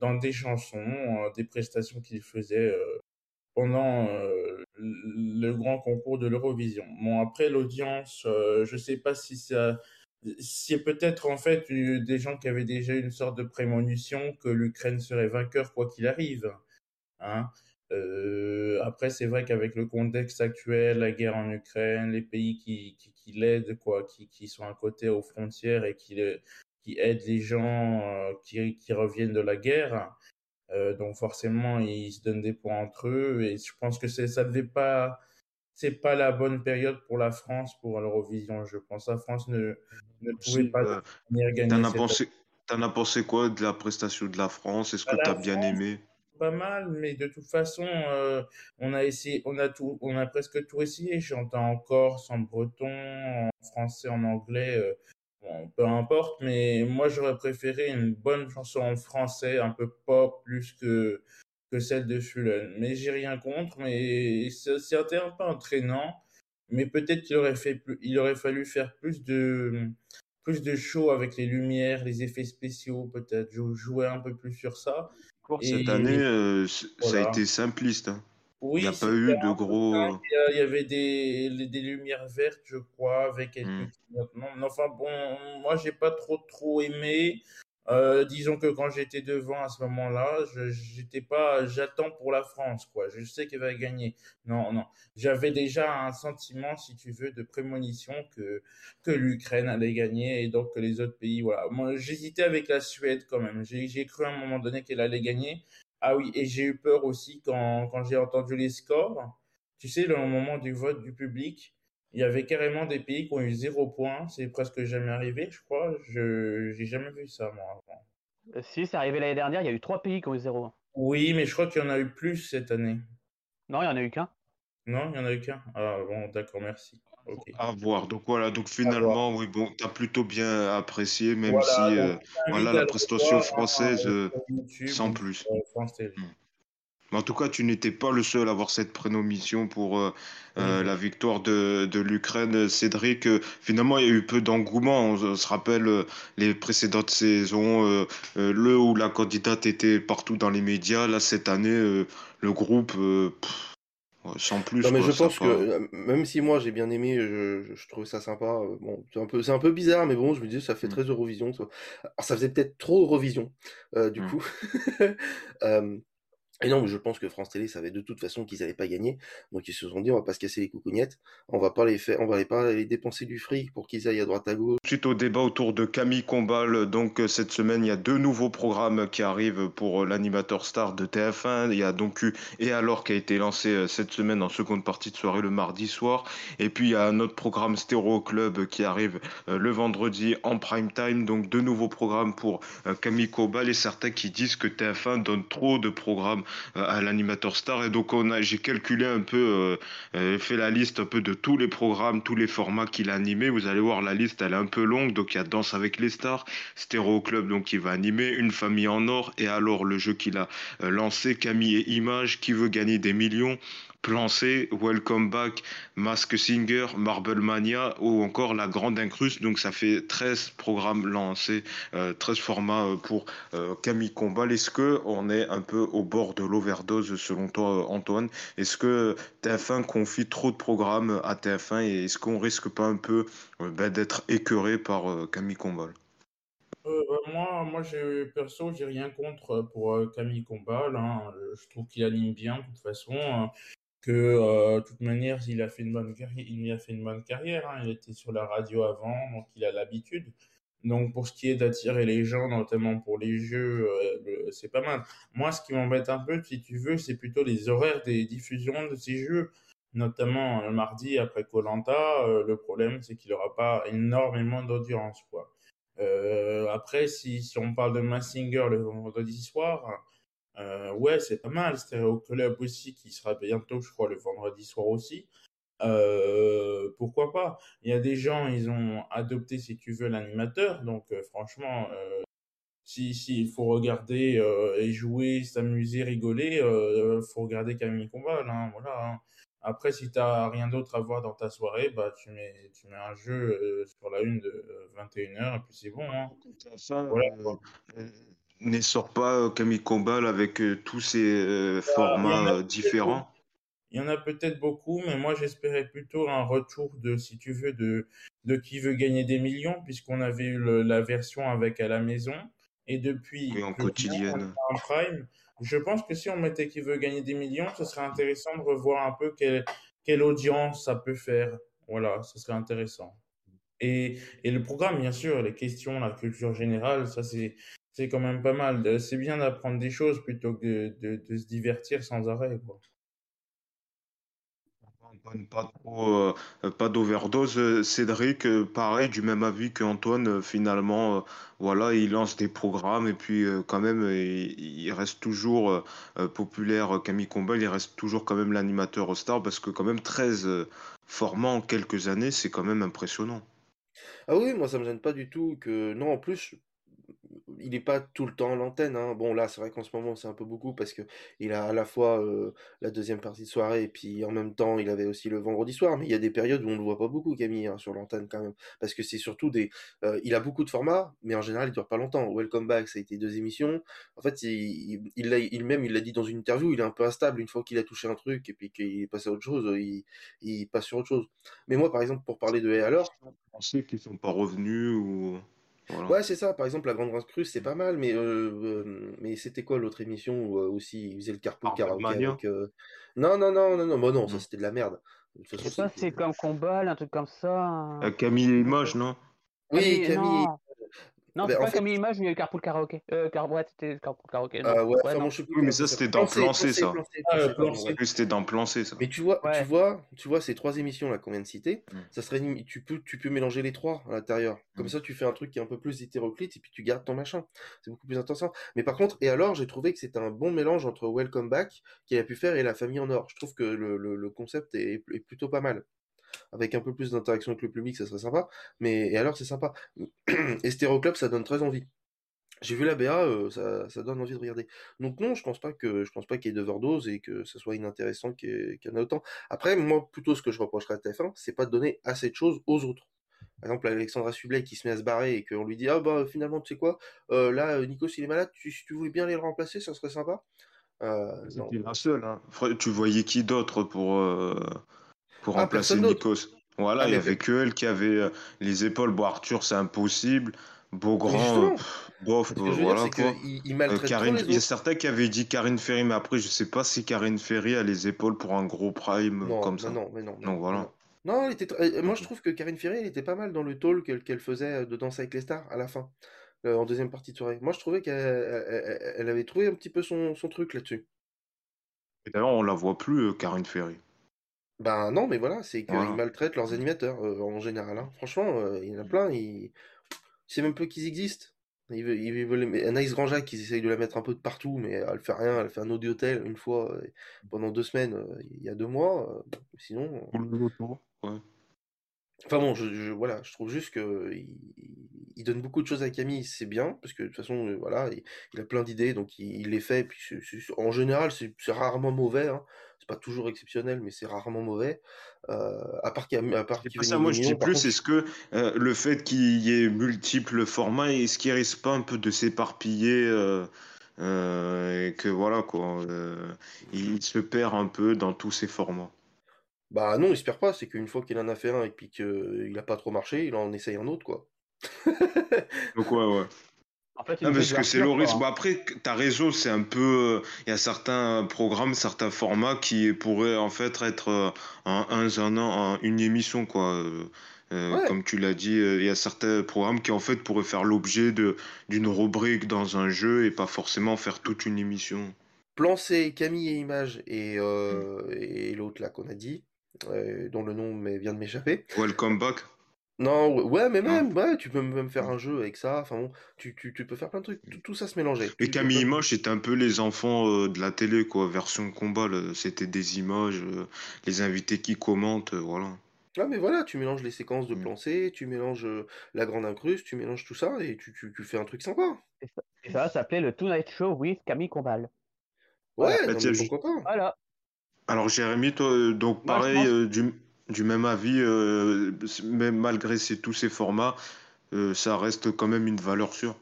dans des chansons, euh, des prestations qu'il faisait euh, pendant euh, le grand concours de l'Eurovision. Bon, après l'audience, je ne sais pas si ça. C'est peut-être en fait des gens qui avaient déjà une sorte de prémonition que l'Ukraine serait vainqueur quoi qu'il arrive. Hein. après, c'est vrai qu'avec le contexte actuel, la guerre en Ukraine, les pays qui, qui, qui l'aident, quoi, qui, qui, sont à côté aux frontières et qui, qui aident les gens euh, qui, qui, reviennent de la guerre. Euh, donc forcément, ils se donnent des points entre eux. Et je pense que ça devait pas, c'est pas la bonne période pour la France pour l'Eurovision. Je pense que la France ne, ne pouvait pas euh, gagner. T'en as, pensé, as pensé quoi de la prestation de la France? Est-ce que tu as bien aimé? pas mal, mais de toute façon, on a essayé, on a tout, on a presque tout essayé. J'entends en corse, en breton, en français, en anglais peu importe, mais moi j'aurais préféré une bonne chanson en français, un peu pop, plus que, que celle de Fulen. Mais j'ai rien contre, mais c'est un peu entraînant. Mais peut-être qu'il aurait, fait il aurait fallu faire plus de, plus de show avec les lumières, les effets spéciaux, peut-être jouer un peu plus sur ça. Cette année, euh, ça a été simpliste. Hein. Oui, il n'y a pas eu de gros. Il y avait des, des lumières vertes, je crois, avec quelques mmh. Enfin bon, moi j'ai pas trop trop aimé. Euh, disons que quand j'étais devant à ce moment-là, j'étais pas, j'attends pour la France, quoi. Je sais qu'elle va gagner. Non, non. J'avais déjà un sentiment, si tu veux, de prémonition que que l'Ukraine allait gagner et donc que les autres pays, voilà. Moi, j'hésitais avec la Suède quand même. J'ai cru à un moment donné qu'elle allait gagner, ah oui, et j'ai eu peur aussi quand, quand j'ai entendu les scores. Tu sais, le moment du vote du public, il y avait carrément des pays qui ont eu zéro point. C'est presque jamais arrivé, je crois. Je n'ai jamais vu ça, moi, avant. Euh, si, c'est arrivé l'année dernière. Il y a eu trois pays qui ont eu zéro. Oui, mais je crois qu'il y en a eu plus cette année. Non, il n'y en a eu qu'un. Non, il n'y en a eu qu'un. Ah bon, d'accord, merci. À voir. Donc voilà, donc finalement, oui, bon, tu as plutôt bien apprécié, même si euh, voilà, la prestation française, euh, sans plus. Hmm. en tout cas, tu n'étais pas le seul à avoir cette prénomission pour euh, la victoire de, de l'Ukraine. Cédric, finalement, il y a eu peu d'engouement. On, se rappelle les précédentes saisons, le où la candidate était partout dans les médias. Là, cette année, le groupe, sans plus. Non, mais je pense que euh, même si moi j'ai bien aimé, je, je, trouve ça sympa. Euh, bon, c'est un peu, c'est un peu bizarre, mais bon, je me dis ça fait mmh. très Eurovision. Ça. Alors ça faisait peut-être trop Eurovision, euh, du mmh. coup. [laughs] Et non, je pense que France Télé savait de toute façon qu'ils n'allaient pas gagner. Donc ils se sont dit, on va pas se casser les coucougnettes. On va pas les faire, on va pas les dépenser du fric pour qu'ils aillent à droite à gauche. Suite au débat autour de Camille Combal, donc euh, cette semaine, il y a deux nouveaux programmes qui arrivent pour euh, l'animateur star de TF1. Il y a donc eu Et alors qui a été lancé euh, cette semaine en seconde partie de soirée le mardi soir. Et puis il y a un autre programme Stéréo Club qui arrive le vendredi en prime time. Donc deux nouveaux programmes pour Camille Combal et certains qui disent que TF1 donne trop de programmes à l'animateur star. Et donc, j'ai calculé un peu, euh, euh, fait la liste un peu de tous les programmes, tous les formats qu'il a animés. Vous allez voir, la liste, elle est un peu longue. Donc, il y a Danse avec les stars, Stéréo Club, donc, qui va animer, Une famille en or, et alors le jeu qu'il a euh, lancé, Camille et Images, qui veut gagner des millions. Plan C, Welcome Back, Mask Singer, Marble Mania ou encore La Grande Incruste. Donc ça fait 13 programmes lancés, 13 euh, formats euh, pour euh, Camille Combal. Est-ce que on est un peu au bord de l'overdose selon toi Antoine? Est-ce que TF1 confie trop de programmes à TF1 et est-ce qu'on risque pas un peu ben, d'être écœuré par Camille Combal? Bah, moi, moi j'ai, perso, j'ai rien contre pour Camille Combal. Hein. Je trouve qu'il anime bien de toute façon. Que de toute manière, il a fait une bonne carrière. Il a fait une bonne carrière. Hein. Il était sur la radio avant, donc il a l'habitude. Donc pour ce qui est d'attirer les gens, notamment pour les jeux, c'est pas mal. Moi, ce qui m'embête un peu, si tu veux, c'est plutôt les horaires des diffusions de ces jeux notamment le mardi après Colanta, euh, le problème c'est qu'il n'aura pas énormément d'audience. quoi. Euh, après, si, on parle de Massinger le vendredi soir, euh, ouais, c'est pas mal. Stereo Club aussi, qui sera bientôt, je crois, le vendredi soir aussi. pourquoi pas? Il y a des gens, ils ont adopté, si tu veux, l'animateur. Donc, franchement, si, si, il faut regarder et jouer, s'amuser, rigoler, il faut regarder Camille Combal. Hein, voilà. Hein. Après, si tu n'as rien d'autre à voir dans ta soirée, bah, tu, mets, tu mets un jeu euh, sur la une de 21h euh, et puis c'est bon. Hein. Voilà. Euh, ne sort pas Camille Combal avec tous ces formats différents. Il y en a peut-être beaucoup, mais moi j'espérais plutôt un retour de, si tu veux, de, de qui veut gagner des millions, puisqu'on avait eu la version avec à la maison. Et depuis, oui, en quotidienne. En prime, je pense que si on mettait qui veut gagner des millions, ce serait intéressant de revoir un peu quelle, quelle audience ça peut faire. Voilà, ce serait intéressant. Et, et, le programme, bien sûr, les questions, la culture générale, ça c'est, c'est quand même pas mal. C'est bien d'apprendre des choses plutôt que de, de, de se divertir sans arrêt. Quoi pas trop, euh, pas d'overdose. Cédric, euh, pareil, du même avis qu'Antoine, euh, finalement, voilà, il lance des programmes et puis quand même, il, reste toujours populaire. Camille Combal, il reste toujours quand même l'animateur au star parce que quand même 13 formats en quelques années, c'est quand même impressionnant. Ah oui, moi ça me gêne pas du tout que non en plus il n'est pas tout le temps à l'antenne. Hein. Bon, là, c'est vrai qu'en ce moment, c'est un peu beaucoup parce que il a à la fois la deuxième partie de soirée et puis en même temps, il avait aussi le vendredi soir. Mais il y a des périodes où on ne voit pas beaucoup, Camille, hein, sur l'antenne quand même. Parce que c'est surtout des. Il a beaucoup de formats, mais en général, il dure pas longtemps. Welcome Back, ça a été deux émissions. En fait, il, il, même, il l'a dit dans une interview, il est un peu instable une fois qu'il a touché un truc et puis qu'il est passé à autre chose, il, il passe sur autre chose. Mais moi, par exemple, pour parler de Et alors. Pensez qu'ils sont pas revenus ou. Ouais, c'est ça. Par exemple, la Grande Race c'est pas mal, mais, euh, euh, mais c'était quoi l'autre émission où euh, aussi il faisait le carpool karaoké avec. Non, non, non, non, non, bah non, ça c'était de la merde. De toute façon, ça, c'est comme Combal, un truc comme ça. Hein. Camille et Image, non? Oui, Camille. Non, c'est pas Camille Image, mais il y a Carpool Karaoké. Euh, car... Ouais, c'était Carpool Karaoké. Non. ouais, ouais, non. je sais plus, mais ça, c'était dans Plancé, ça. C'était dans Plancé, ça. Mais tu vois, tu vois, tu vois, ces trois émissions-là qu'on vient de citer, mm. ça serait, tu peux, tu peux mélanger les trois à l'intérieur. Comme mm. ça, tu fais un truc qui est un peu plus hétéroclite et puis tu gardes ton machin. C'est beaucoup plus intéressant. Mais par contre, et alors, j'ai trouvé que c'était un bon mélange entre Welcome Back qu'il a pu faire et La Famille en Or. Je trouve que le, le, le concept est, est plutôt pas mal avec un peu plus d'interaction avec le public, ça serait sympa. Mais et alors, c'est sympa. [clears throat] Et Club, ça donne très envie. J'ai vu la BA, euh, ça, ça, donne envie de regarder. Donc non, je pense pas que je pense pas qu'il y ait d'overdose et que ce soit inintéressant qu'il y en ait autant. Après, moi, plutôt ce que je reprocherais à TF1, c'est pas de donner assez de choses aux autres. Par exemple, Alexandra Sublet qui se met à se barrer et qu'on lui dit ah bah finalement tu sais quoi, euh, là Nikos il est malade, tu, si tu voulais bien aller le remplacer, ça serait sympa. Euh, C'était la seule. Hein. Tu voyais qui d'autre pour euh, pour ah, remplacer Nikos. Voilà, ah, il y avait que elle qui avait euh, les épaules. Bon, Arthur, c'est impossible. Beaugrand, euh, bof, voilà quoi. Il, il, euh, Karine, il y a certains qui avaient dit Karine Ferry, mais après, je sais pas si Karine Ferry a les épaules pour un gros prime comme ça. Non, mais non. non, voilà. Non, elle était... moi je trouve que Karine Ferry, elle était pas mal dans le talk qu'elle faisait de Danse avec les stars à la fin, en deuxième partie de soirée. Moi je trouvais qu'elle elle avait trouvé un petit peu son, son truc là-dessus. Et d'ailleurs, on la voit plus, Karine Ferry. Ben non, mais voilà, c'est qu'ils maltraitent leurs animateurs euh, en général. Hein. Franchement, euh, il y en a plein, ils... c'est même peu qu'ils existent. Ils veulent, ils veulent... Anaïs Granjac, ils essayent de la mettre un peu de partout, mais elle fait rien. Elle fait un audiotel une fois euh, pendant deux semaines, il y a deux mois. sinon. Enfin bon, je, voilà, je trouve juste que il, donne beaucoup de choses à Camille, c'est bien, parce que de toute façon, voilà, il, a plein d'idées, donc il, les fait. Puis en général, c'est rarement mauvais. Hein pas toujours exceptionnel, mais c'est rarement mauvais. Euh, à part qu'il à part ça, moi je dis plus, est-ce que euh, le fait qu'il y ait multiples formats, est-ce qu'il risque pas un peu de s'éparpiller euh, et que voilà quoi, il se perd un peu dans tous ces formats? Bah non, il se perd pas, c'est qu'une fois qu'il en a fait un et puis qu'il a pas trop marché, il en essaye un autre quoi. Donc ouais ouais. Fait, Ah, parce que c'est le risque. Bon, après, ta réseau, c'est un peu. Il y a certains programmes, certains formats qui pourraient en fait être euh, un, un, un, un- une émission, quoi. Euh, euh, Ouais, comme tu l'as dit, euh, il y a certains programmes qui en fait pourraient faire l'objet de d'une rubrique dans un jeu et pas forcément faire toute une émission. Plan C, Camille et Images et, Mm. euh, et l'autre là qu'on a dit, euh, dont le nom m'est- vient de m'échapper. Welcome back. Non, ouais, ouais, mais Non. même, ouais, tu peux même faire un jeu avec ça. Enfin bon, tu, tu, tu peux faire plein de trucs. Tout, tout ça se mélangeait. Et Tu- Camille Moche c'était un peu les enfants euh, de la télé, quoi, version combat. C'était des images, euh, les invités qui commentent, euh, voilà. Ah, mais voilà, tu mélanges les séquences de Mm. plan C, tu mélanges euh, la grande incruste, tu mélanges tout ça et tu, tu, tu fais un truc sympa. Et ça, et ça s'appelait le Tonight Show with Camille Combal. Ouais, Voilà. Bah, non, mais pourquoi pas? Voilà. Alors Jérémy, toi, donc Moi, pareil, pense. euh, du, du même avis, euh, même malgré ces- tous ces formats, euh, ça reste quand même une valeur sûre.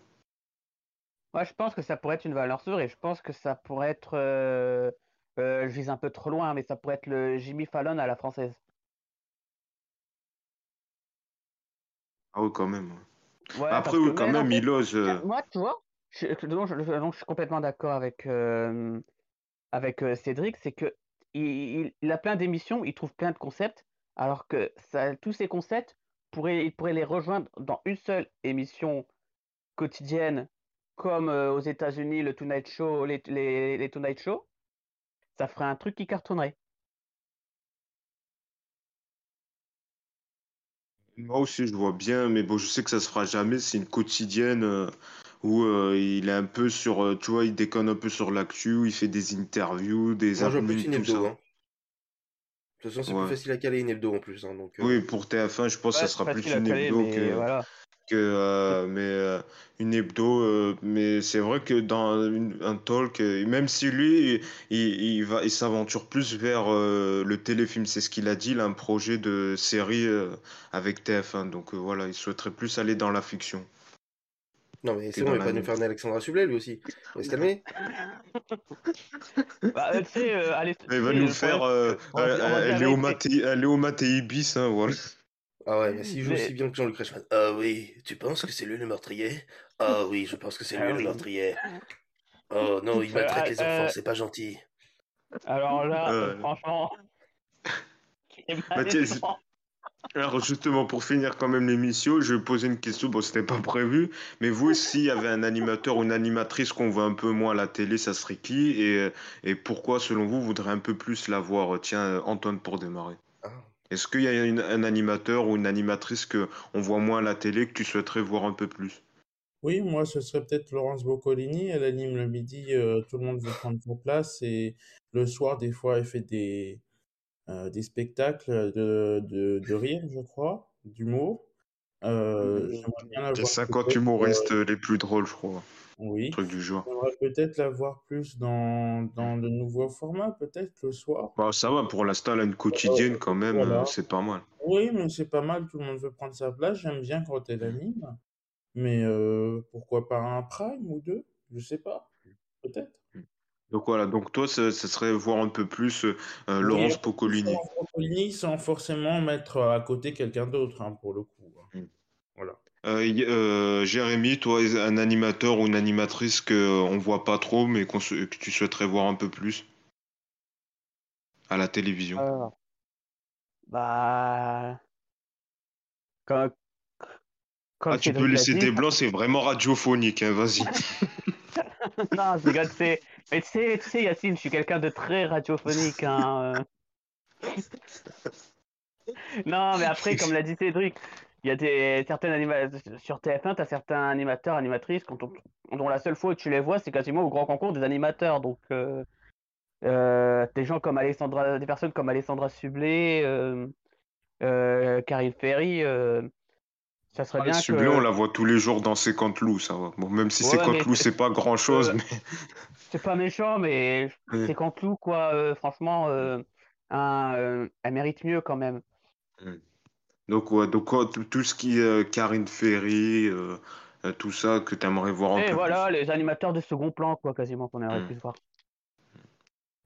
Moi, je pense que ça pourrait être une valeur sûre et je pense que ça pourrait être. euh, je vise un peu trop loin, mais ça pourrait être le Jimmy Fallon à la française. Ah oui, quand même. ouais. Après, oui, quand même, il ose. moi, tu vois, je, donc, je, donc, je suis complètement d'accord avec avec Cédric, c'est que il, il- il a plein d'émissions, il trouve plein de concepts, alors que ça, tous ces concepts pourraient, il pourrait les rejoindre dans une seule émission quotidienne, comme euh, aux États-Unis le Tonight Show, les, les, les Tonight Show, ça ferait un truc qui cartonnerait. Moi aussi, je vois bien, mais bon, je sais que ça se fera jamais. C'est une quotidienne euh, où euh, il est un peu sur, euh, tu vois, il déconne un peu sur l'actu, il fait des interviews, des Moi, je veux plus happenings, une tout hebdo. ça. Hein. De toute façon, c'est Ouais. plus facile à caler une hebdo en plus. Hein, donc, euh, Oui, pour TF1, je pense que ça sera plus une caler, hebdo mais que. voilà. que euh, mais euh, une hebdo euh, mais c'est vrai que dans une- un talk euh, même si lui il, il va il s'aventure plus vers euh, le téléfilm c'est ce qu'il a dit il a un projet de série euh, avec TF1 donc euh, voilà il souhaiterait plus aller dans la fiction Non, mais c'est bon, il va nous faire une Alexandra Sublet lui aussi. On va se calmer. Bah, euh, tu sais, euh, allez, il va nous faire euh, euh, Léo Mattei euh, bis hein, voilà Ah ouais, mais s'il joue mais- aussi bien que Jean-Luc Reichmann. Ah oui, tu penses que c'est lui le meurtrier? Ah oui, je pense que c'est lui Ah le oui. meurtrier. Oh non, il Euh, maltraite les euh, enfants, c'est pas gentil. Alors là, euh, Euh, franchement, bah. Alors justement, pour finir quand même l'émission, je vais poser une question, bon c'était pas prévu, mais vous, [laughs] s'il y avait un animateur ou une animatrice qu'on voit un peu moins à la télé, ça serait qui? Et, et pourquoi, selon vous, vous voudrez un peu plus la voir? Tiens, Antoine, pour démarrer? Ah. Est-ce qu'il y a une- un animateur ou une animatrice que on voit moins à la télé que tu souhaiterais voir un peu plus? Oui, moi, ce serait peut-être Laurence Boccolini. Elle anime le midi, euh, tout le monde veut prendre sa place. Et le soir, des fois, elle fait des, des spectacles de, de, de rire, je crois, d'humour. Euh, j'aimerais bien la Il y a voir 50 peut-être, humoristes euh, les plus drôles, je crois, oui. truc du genre. J'aimerais peut-être la voir plus dans, dans le nouveau format, peut-être le soir. Bah, ça va, pour l'instant, elle a une quotidienne quand même, euh, Voilà. c'est pas mal. Oui, mais c'est pas mal, tout le monde veut prendre sa place. J'aime bien quand elle anime. Mais euh, pourquoi pas un prime ou deux? Je sais pas. Peut-être. Donc voilà, donc toi, ce, ce serait voir un peu plus euh, Oui, Laurence peu Poccolini. Laurence Boccolini sans forcément mettre à côté quelqu'un d'autre, hein, pour le coup. hein. Mm. Voilà. Euh, euh, Jérémy, toi, un animateur ou une animatrice que euh, on voit pas trop, mais qu'on se- que tu souhaiterais voir un peu plus? À la télévision. Bah, comme Ah, tu peux laisser dit, des blancs, c'est vraiment radiophonique, hein, vas-y. [laughs] non, c'est, mais tu sais, tu sais, Yacine, je suis quelqu'un de très radiophonique, hein. euh. [laughs] Non, mais après, comme l'a dit Cédric, il y a des certaines sur TF1, tu as certains animateurs, animatrices, quand on- dont la seule fois où tu les vois, c'est quasiment au grand concours des animateurs. Donc, euh, euh, des gens comme Alessandra, des personnes comme Alessandra Sublet, euh, euh, Karine Ferry, ça serait Ah, bien que. on la voit tous les jours dans C'est loups, ça va. Bon, même si Ouais, C'est mais loups, c'est- pas grand-chose, euh, mais [laughs] c'est pas méchant, mais Ouais. c'est Canteloup, quoi. euh, franchement, euh, un, euh, elle mérite mieux quand même. donc ouais, donc tout, ce qui est Karine Ferry, tout ça que t'aimerais voir un Et peu voilà, les animateurs de second plan, quoi, quasiment, qu'on aimerait Hmm. plus voir.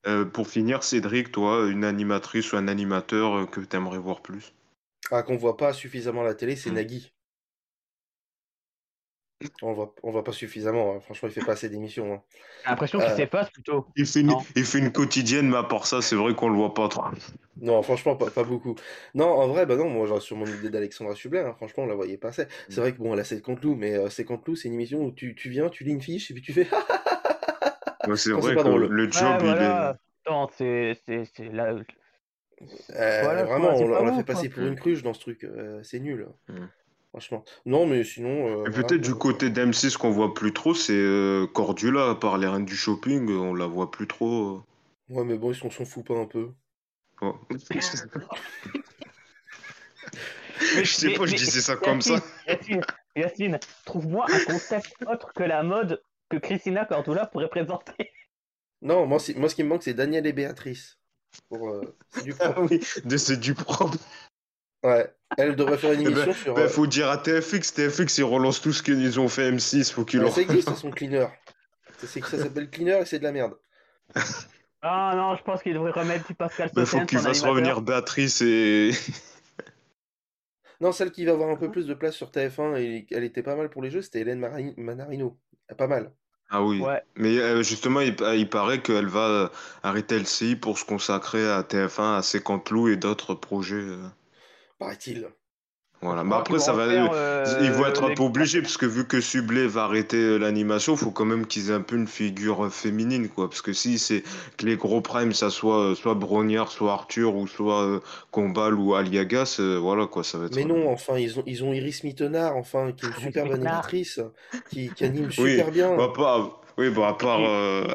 plus. Pour finir, Cédric, toi, une animatrice ou un animateur que t'aimerais voir plus? Ah, qu'on voit pas suffisamment à la télé, c'est Mm. Nagui. On voit, on voit pas suffisamment. hein. Franchement, il fait pas assez d'émissions. hein. J'ai l'impression qu'il Euh, s'efface plutôt. Il fait, une, Non. il fait une quotidienne, mais à part ça, c'est vrai qu'on le voit pas trop. Non, franchement, pas, pas beaucoup. Non, en vrai, bah non, moi, j'aurais sur mon idée d'Alexandra Sublet. hein. Franchement, on la voyait pas assez. C'est vrai que bon, elle a C'est contre Lou, mais euh, C'est contre Lou, c'est une émission où tu, tu viens, tu lis une fiche et puis tu fais. [laughs] Ouais, c'est vrai que le Ouais, job, il est. Non, c'est c'est c'est là. Euh, Voilà, vraiment, on, l'a- pas on l'a bon, fait quoi. passer pour une cruche dans ce truc. euh, c'est nul. Mm. Franchement. Non, mais sinon. euh, voilà, peut-être du quoi. côté d'M6 qu'on voit plus trop, c'est euh, Cordula, à part les reines du shopping, euh, on la voit plus trop. euh. Ouais, mais bon, on s'en fout pas un peu. Ouais. [laughs] Mais- je sais mais- pas, je disais ça comme ça. Yacine, trouve-moi un concept autre que la mode que Christina Cordula pourrait présenter. Non, moi, moi ce qui me manque, c'est Daniel et Béatrice. Pour, euh, c'est du Ah propre. oui, de- c'est du propre. Ouais. Elle devrait faire une Eh ben, émission sur. Ben, euh, faut dire à TFX, TFX, ils relancent tout ce qu'ils ont fait M6, faut qu'ils ouais, leur. ça existe, son cleaner. Ça, c'est que ça s'appelle cleaner et c'est de la merde. [laughs] Ah non, je pense qu'il devrait remettre du Pascal Ben, faut qu'il fasse revenir Béatrice et. [laughs] Non, celle qui va avoir un peu plus de place sur TF1 et elle était pas mal pour les jeux, c'était Hélène Manarino. Pas mal. Ah oui. Ouais. Mais euh, justement, il, il paraît qu'elle va euh, arrêter LCI pour se consacrer à TF1, à Sécantelou et d'autres projets. euh. Paraît-il. Voilà. Mais crois après, ça va. refaire, euh, euh, Ils vont être un peu obligés, parce que vu que Sublet va arrêter euh, l'animation, il faut quand même qu'ils aient un peu une figure euh, féminine, quoi. Parce que si c'est que les gros primes, ça soit euh, soit Brognard, soit Arthur, ou soit euh, Combal ou Aliagas, euh, voilà, quoi, ça va être. Mais non, enfin, ils ont, ils ont Iris Mittenard, enfin, qui est une Iris superbe animatrice, qui, qui anime Oui, super bien. bah, pas- oui, bah, à part, euh,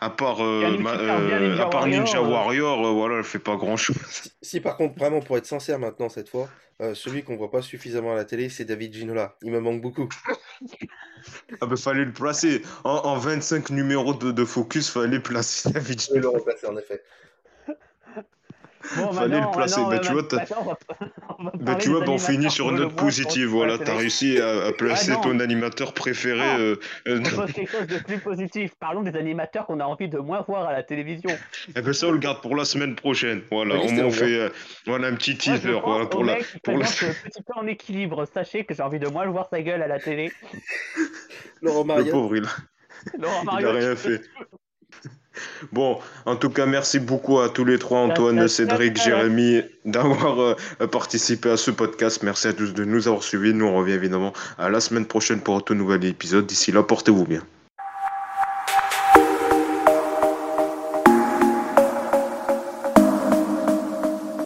à part, euh, ma- euh, Ninja à part Warrior, Ninja euh. Warrior, euh, voilà, elle fait pas grand chose. Si, si, par contre, vraiment, pour être sincère maintenant, cette fois, euh, celui qu'on voit pas suffisamment à la télé, c'est David Ginola. Il me manque beaucoup. Ah bah, fallait le placer. En, en 25 numéros de, de focus, fallait placer [laughs] David vais le remplacer, en effet. Bon, Fallait le placer. Bah, euh, tu vois, on on Bah, tu vois, bah, on finit sur une note positive. Voilà, t'as réussi à, à placer Ah, ton animateur préféré. Non. euh, euh, On pose quelque chose de plus positif. Parlons des animateurs qu'on a envie de moins voir à la télévision. Eh ben ça, on le garde pour la semaine prochaine. Voilà, Oui, on long, fait euh, voilà, un petit teaser. Voilà, au pour la, pour la- le [laughs] petit peu en équilibre. Sachez que j'ai envie de moins le voir sa gueule à la télé. Laurent Le pauvre, il Laurent il Mario, a rien fait. [laughs] Bon, en tout cas, merci beaucoup à tous les trois, Antoine, ta, ta, Cédric. Jérémy, d'avoir euh, participé à ce podcast. Merci à tous de nous avoir suivis. Nous, on revient évidemment à la semaine prochaine pour un tout nouvel épisode. D'ici là, portez-vous bien.